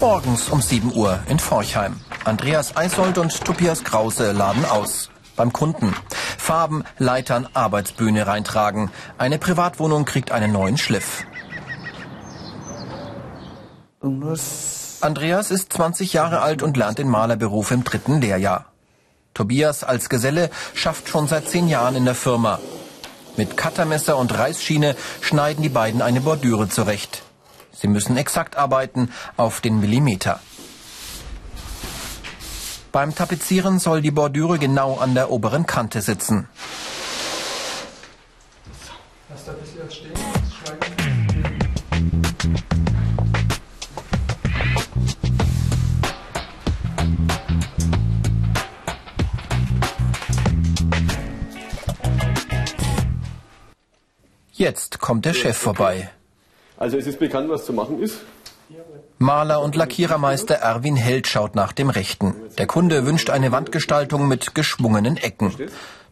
Morgens um 7 Uhr in Forchheim. Andreas Eisold und Tobias Krause laden aus. Beim Kunden. Farben, Leitern, Arbeitsbühne reintragen. Eine Privatwohnung kriegt einen neuen Schliff. Andreas ist 20 Jahre alt und lernt den Malerberuf im dritten Lehrjahr. Tobias als Geselle schafft schon seit zehn Jahren in der Firma. Mit Cuttermesser und Reißschiene schneiden die beiden eine Bordüre zurecht. Sie müssen exakt arbeiten, auf den Millimeter. Beim Tapezieren soll die Bordüre genau an der oberen Kante sitzen. Jetzt kommt der Chef vorbei. Also es ist bekannt, was zu machen ist. Maler und Lackierermeister Erwin Held schaut nach dem Rechten. Der Kunde wünscht eine Wandgestaltung mit geschwungenen Ecken.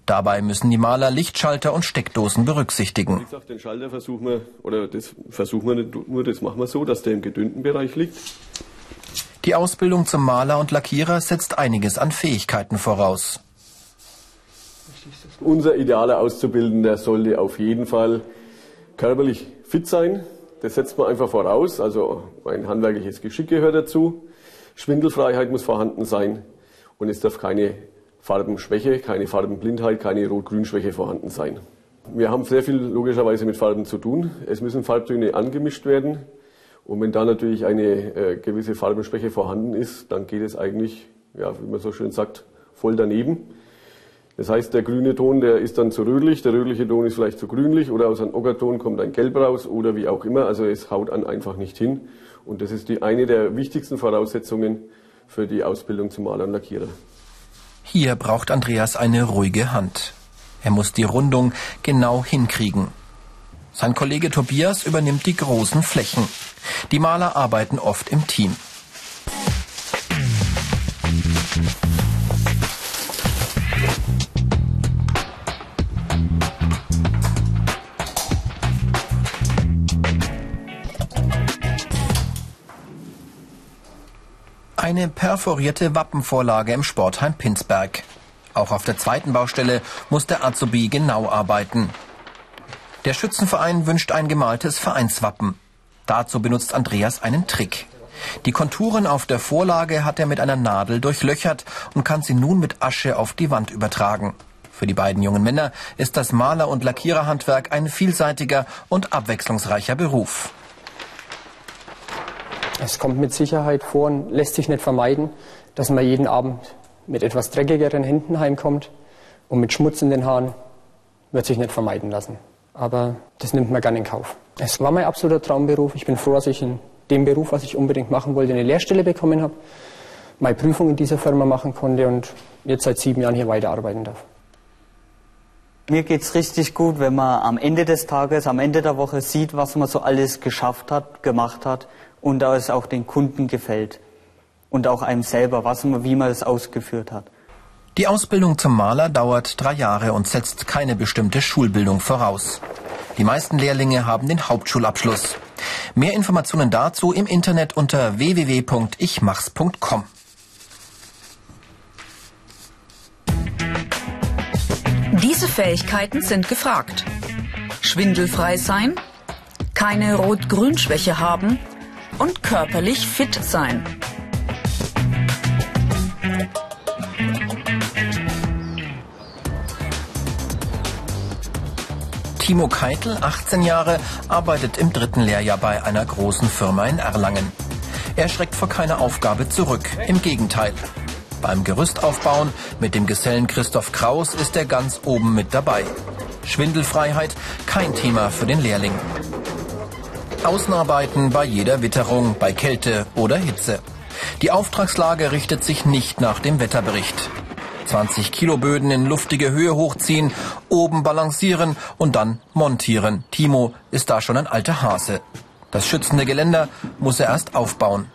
Dabei müssen die Maler Lichtschalter und Steckdosen berücksichtigen. Wie gesagt, den Schalter versuchen wir, oder das versuchen wir nicht nur, das machen wir so, dass der im gedünnten Bereich liegt. Die Ausbildung zum Maler und Lackierer setzt einiges an Fähigkeiten voraus. Unser idealer Auszubildender sollte auf jeden Fall körperlich fit sein. Das setzt man einfach voraus. Also ein handwerkliches Geschick gehört dazu. Schwindelfreiheit muss vorhanden sein. Und es darf keine Farbenschwäche, keine Farbenblindheit, keine Rot-Grün-Schwäche vorhanden sein. Wir haben sehr viel logischerweise mit Farben zu tun. Es müssen Farbtöne angemischt werden. Und wenn da natürlich eine äh, gewisse Farbenschwäche vorhanden ist, dann geht es eigentlich, ja, wie man so schön sagt, voll daneben. Das heißt, der grüne Ton, der ist dann zu rötlich, der rötliche Ton ist vielleicht zu grünlich oder aus einem Ockerton kommt ein Gelb raus oder wie auch immer. Also es haut an einfach nicht hin. Und das ist die eine der wichtigsten Voraussetzungen für die Ausbildung zum Maler und Lackierer. Hier braucht Andreas eine ruhige Hand. Er muss die Rundung genau hinkriegen. Sein Kollege Tobias übernimmt die großen Flächen. Die Maler arbeiten oft im Team. Eine perforierte Wappenvorlage im Sportheim Pinsberg. Auch auf der zweiten Baustelle muss der Azubi genau arbeiten. Der Schützenverein wünscht ein gemaltes Vereinswappen. Dazu benutzt Andreas einen Trick. Die Konturen auf der Vorlage hat er mit einer Nadel durchlöchert und kann sie nun mit Asche auf die Wand übertragen. Für die beiden jungen Männer ist das Maler- und Lackiererhandwerk ein vielseitiger und abwechslungsreicher Beruf. Es kommt mit Sicherheit vor und lässt sich nicht vermeiden, dass man jeden Abend mit etwas dreckigeren Händen heimkommt und mit Schmutz in den Haaren wird sich nicht vermeiden lassen. Aber das nimmt man gerne in Kauf. Es war mein absoluter Traumberuf. Ich bin froh, dass ich in dem Beruf, was ich unbedingt machen wollte, eine Lehrstelle bekommen habe, meine Prüfung in dieser Firma machen konnte und jetzt seit sieben Jahren hier weiterarbeiten darf. Mir geht es richtig gut, wenn man am Ende des Tages, am Ende der Woche sieht, was man so alles geschafft hat, gemacht hat und dass es auch den Kunden gefällt und auch einem selber, was man, wie man es ausgeführt hat. Die Ausbildung zum Maler dauert drei Jahre und setzt keine bestimmte Schulbildung voraus. Die meisten Lehrlinge haben den Hauptschulabschluss. Mehr Informationen dazu im Internet unter www.ichmachs.com. Diese Fähigkeiten sind gefragt. Schwindelfrei sein, keine Rot-Grün-Schwäche haben und körperlich fit sein. Timo Keitel, 18 Jahre, arbeitet im dritten Lehrjahr bei einer großen Firma in Erlangen. Er schreckt vor keiner Aufgabe zurück. Im Gegenteil. Beim Gerüstaufbauen mit dem Gesellen Christoph Kraus ist er ganz oben mit dabei. Schwindelfreiheit kein Thema für den Lehrling. Außenarbeiten bei jeder Witterung, bei Kälte oder Hitze. Die Auftragslage richtet sich nicht nach dem Wetterbericht. 20 Kilo Böden in luftige Höhe hochziehen, oben balancieren und dann montieren. Timo ist da schon ein alter Hase. Das schützende Geländer muss er erst aufbauen.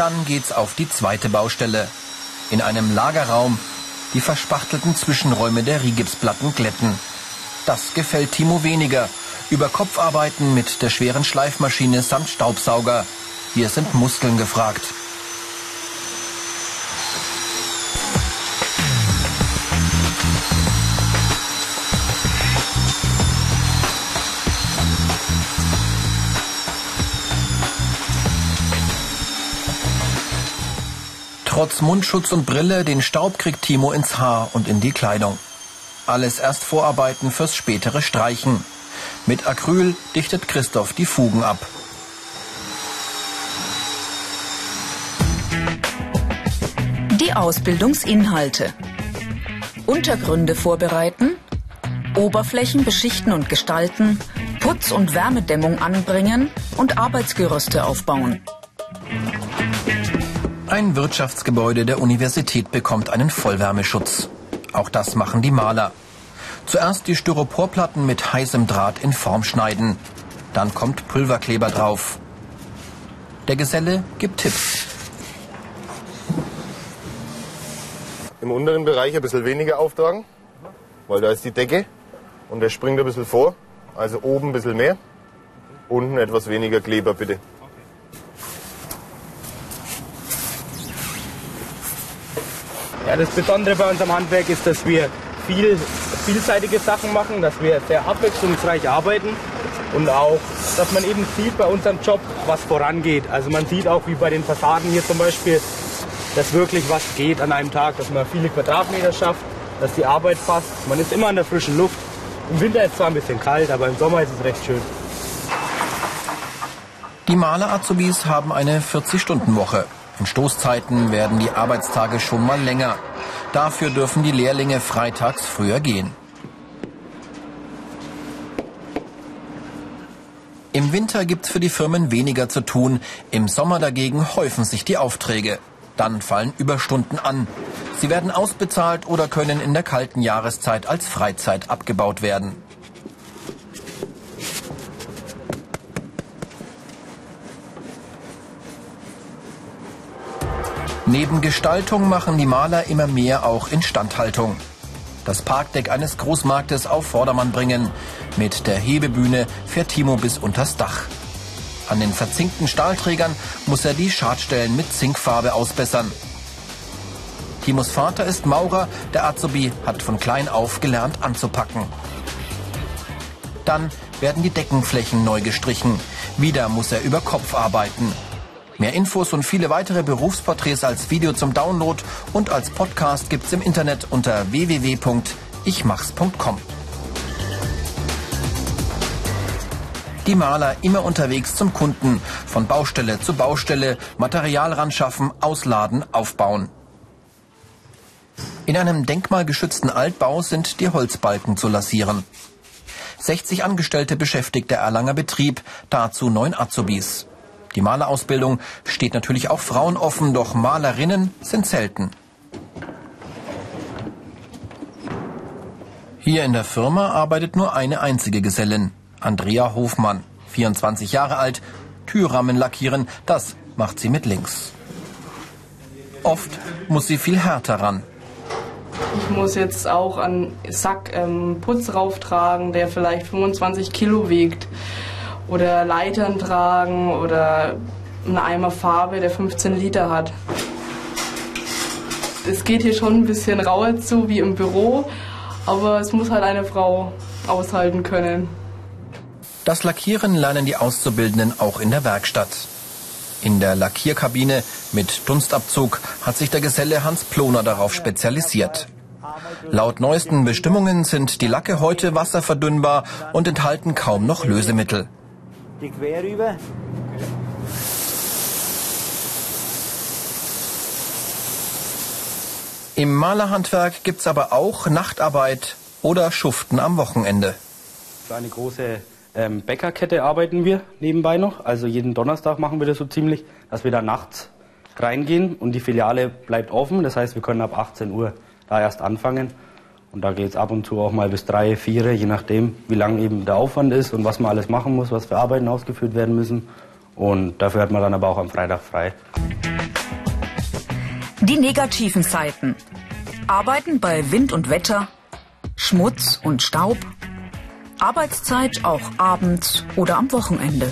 Dann geht's auf die zweite Baustelle. In einem Lagerraum die verspachtelten Zwischenräume der Rigipsplatten glätten. Das gefällt Timo weniger. Über Kopfarbeiten mit der schweren Schleifmaschine samt Staubsauger. Hier sind Muskeln gefragt. Trotz Mundschutz und Brille, den Staub kriegt Timo ins Haar und in die Kleidung. Alles erst Vorarbeiten fürs spätere Streichen. Mit Acryl dichtet Christoph die Fugen ab. Die Ausbildungsinhalte. Untergründe vorbereiten, Oberflächen beschichten und gestalten, Putz- und Wärmedämmung anbringen und Arbeitsgerüste aufbauen. Ein Wirtschaftsgebäude der Universität bekommt einen Vollwärmeschutz. Auch das machen die Maler. Zuerst die Styroporplatten mit heißem Draht in Form schneiden. Dann kommt Pulverkleber drauf. Der Geselle gibt Tipps. Im unteren Bereich ein bisschen weniger auftragen, weil da ist die Decke und der springt ein bisschen vor. Also oben ein bisschen mehr, unten etwas weniger Kleber bitte. Ja, das Besondere bei unserem Handwerk ist, dass wir viel, vielseitige Sachen machen, dass wir sehr abwechslungsreich arbeiten und auch, dass man eben sieht bei unserem Job, was vorangeht. Also man sieht auch wie bei den Fassaden hier zum Beispiel, dass wirklich was geht an einem Tag, dass man viele Quadratmeter schafft, dass die Arbeit passt. Man ist immer in der frischen Luft. Im Winter ist es zwar ein bisschen kalt, aber im Sommer ist es recht schön. Die Maler-Azubis haben eine 40-Stunden-Woche. In Stoßzeiten werden die Arbeitstage schon mal länger. Dafür dürfen die Lehrlinge freitags früher gehen. Im Winter gibt's für die Firmen weniger zu tun. Im Sommer dagegen häufen sich die Aufträge. Dann fallen Überstunden an. Sie werden ausbezahlt oder können in der kalten Jahreszeit als Freizeit abgebaut werden. Neben Gestaltung machen die Maler immer mehr auch Instandhaltung. Das Parkdeck eines Großmarktes auf Vordermann bringen. Mit der Hebebühne fährt Timo bis unters Dach. An den verzinkten Stahlträgern muss er die Schadstellen mit Zinkfarbe ausbessern. Timos Vater ist Maurer, der Azubi hat von klein auf gelernt anzupacken. Dann werden die Deckenflächen neu gestrichen. Wieder muss er über Kopf arbeiten. Mehr Infos und viele weitere Berufsporträts als Video zum Download und als Podcast gibt's im Internet unter www.ichmachs.com. Die Maler immer unterwegs zum Kunden, von Baustelle zu Baustelle, Material ranschaffen, ausladen, aufbauen. In einem denkmalgeschützten Altbau sind die Holzbalken zu lassieren. 60 Angestellte beschäftigt der Erlanger Betrieb, dazu neun Azubis. Die Malerausbildung steht natürlich auch Frauen offen, doch Malerinnen sind selten. Hier in der Firma arbeitet nur eine einzige Gesellin, Andrea Hofmann, 24 Jahre alt, Türrahmen lackieren, das macht sie mit links. Oft muss sie viel härter ran. Ich muss jetzt auch einen Sack ähm, Putz rauftragen, der vielleicht 25 Kilo wiegt oder Leitern tragen oder einen Eimer Farbe, der 15 Liter hat. Es geht hier schon ein bisschen rauer zu wie im Büro, aber es muss halt eine Frau aushalten können. Das Lackieren lernen die Auszubildenden auch in der Werkstatt. In der Lackierkabine mit Dunstabzug hat sich der Geselle Hans Ploner darauf spezialisiert. Laut neuesten Bestimmungen sind die Lacke heute wasserverdünnbar und enthalten kaum noch Lösemittel die quer rüber. Im Malerhandwerk gibt es aber auch Nachtarbeit oder Schuften am Wochenende. Für eine große ähm, Bäckerkette arbeiten wir nebenbei noch. Also jeden Donnerstag machen wir das so ziemlich, dass wir da nachts reingehen und die Filiale bleibt offen. Das heißt, wir können ab 18 Uhr da erst anfangen. Und da geht es ab und zu auch mal bis drei, vier, je nachdem, wie lang eben der Aufwand ist und was man alles machen muss, was für Arbeiten ausgeführt werden müssen. Und dafür hat man dann aber auch am Freitag frei. Die negativen Seiten. Arbeiten bei Wind und Wetter, Schmutz und Staub, Arbeitszeit auch abends oder am Wochenende.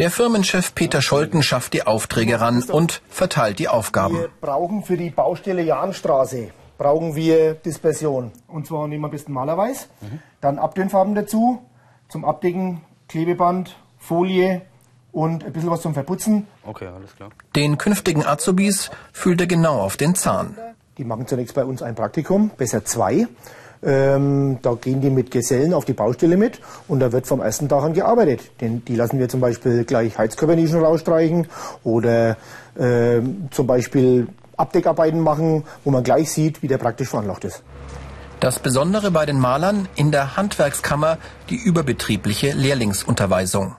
Der Firmenchef Peter Scholten schafft die Aufträge ran und verteilt die Aufgaben. Wir brauchen für die Baustelle Jahnstraße brauchen wir Dispersion. Und zwar nehmen wir ein bisschen Malerweiß, mhm. dann Abtönfarben dazu, zum Abdecken Klebeband, Folie und ein bisschen was zum Verputzen. Okay, alles klar. Den künftigen Azubis fühlt er genau auf den Zahn. Die machen zunächst bei uns ein Praktikum, besser zwei. Ähm, da gehen die mit Gesellen auf die Baustelle mit und da wird vom ersten Tag an gearbeitet. Denn die lassen wir zum Beispiel gleich Heizkörpernischen rausstreichen oder äh, zum Beispiel Abdeckarbeiten machen, wo man gleich sieht, wie der praktisch veranlagt ist. Das Besondere bei den Malern in der Handwerkskammer die überbetriebliche Lehrlingsunterweisung.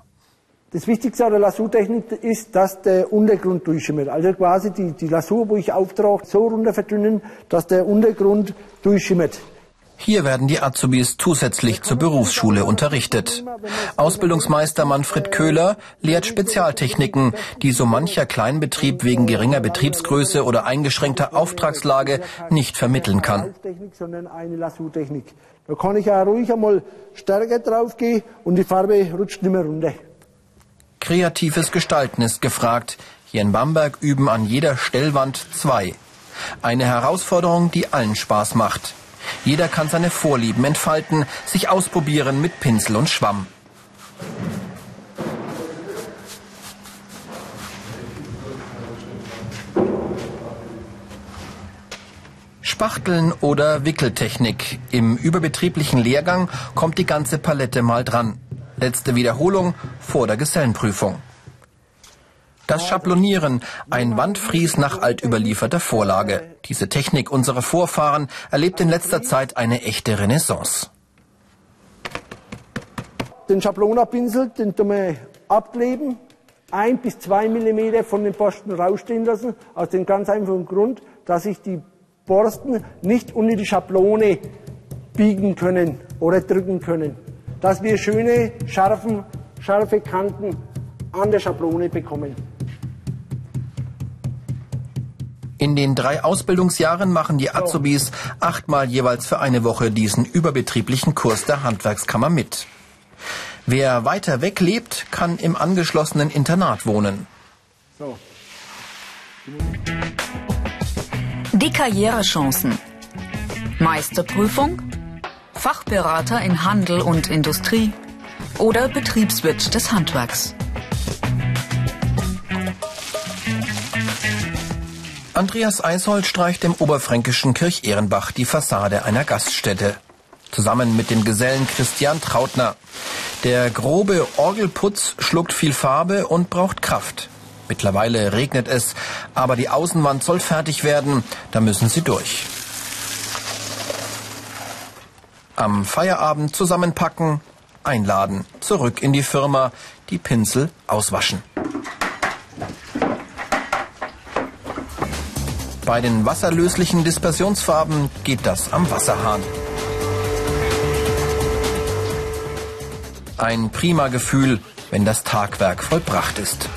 Das Wichtigste an der Lasurtechnik ist, dass der Untergrund durchschimmert. Also quasi die, die Lasur, wo ich auftrage, so runter verdünnen, dass der Untergrund durchschimmert. Hier werden die Azubis zusätzlich zur Berufsschule unterrichtet. Ausbildungsmeister Manfred Köhler lehrt Spezialtechniken, die so mancher Kleinbetrieb wegen geringer Betriebsgröße oder eingeschränkter Auftragslage nicht vermitteln kann. Da kann ich auch ruhig einmal stärker drauf gehen und die Farbe rutscht nicht mehr runter. Kreatives Gestalten ist gefragt. Hier in Bamberg üben an jeder Stellwand zwei. Eine Herausforderung, die allen Spaß macht. Jeder kann seine Vorlieben entfalten, sich ausprobieren mit Pinsel und Schwamm. Spachteln oder Wickeltechnik. Im überbetrieblichen Lehrgang kommt die ganze Palette mal dran. Letzte Wiederholung vor der Gesellenprüfung. Das Schablonieren, ein Wandfries nach altüberlieferter Vorlage. Diese Technik unserer Vorfahren erlebt in letzter Zeit eine echte Renaissance. Den Schablonerpinsel, den tun wir abkleben, ein bis zwei Millimeter von den Borsten rausstehen lassen, aus dem ganz einfachen Grund, dass sich die Borsten nicht unter die Schablone biegen können oder drücken können. Dass wir schöne, scharfen, scharfe Kanten an der Schablone bekommen. In den drei Ausbildungsjahren machen die Azubis achtmal jeweils für eine Woche diesen überbetrieblichen Kurs der Handwerkskammer mit. Wer weiter weg lebt, kann im angeschlossenen Internat wohnen. Die Karrierechancen. Meisterprüfung, Fachberater in Handel und Industrie oder Betriebswirt des Handwerks. Andreas Eishold streicht im oberfränkischen Kirch-Ehrenbach die Fassade einer Gaststätte. Zusammen mit dem Gesellen Christian Trautner. Der grobe Orgelputz schluckt viel Farbe und braucht Kraft. Mittlerweile regnet es, aber die Außenwand soll fertig werden, da müssen sie durch. Am Feierabend zusammenpacken, einladen, zurück in die Firma, die Pinsel auswaschen. Bei den wasserlöslichen Dispersionsfarben geht das am Wasserhahn. Ein prima Gefühl, wenn das Tagwerk vollbracht ist.